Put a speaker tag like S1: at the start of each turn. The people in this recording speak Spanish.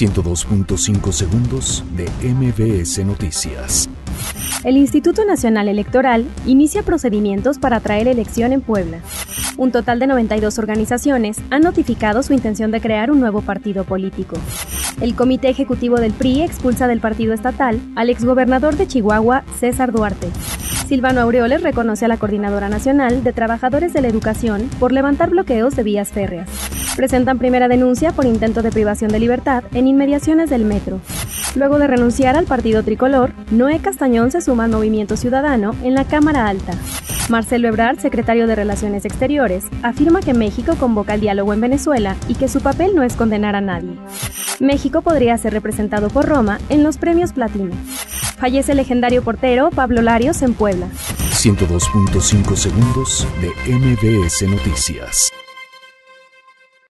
S1: 102.5 segundos de MBS Noticias.
S2: El Instituto Nacional Electoral inicia procedimientos para traer elección en Puebla. Un total de 92 organizaciones han notificado su intención de crear un nuevo partido político. El Comité Ejecutivo del PRI expulsa del partido estatal al exgobernador de Chihuahua, César Duarte. Silvano Aureoles reconoce a la Coordinadora Nacional de Trabajadores de la Educación por levantar bloqueos de vías férreas. Presentan primera denuncia por intento de privación de libertad en inmediaciones del metro. Luego de renunciar al partido tricolor, Noé Castañón se suma al movimiento ciudadano en la Cámara Alta. Marcelo Ebrard, secretario de Relaciones Exteriores, afirma que México convoca el diálogo en Venezuela y que su papel no es condenar a nadie. México podría ser representado por Roma en los premios Platino. Fallece el legendario portero Pablo Larios en Puebla.
S1: 102.5 segundos de MBS Noticias.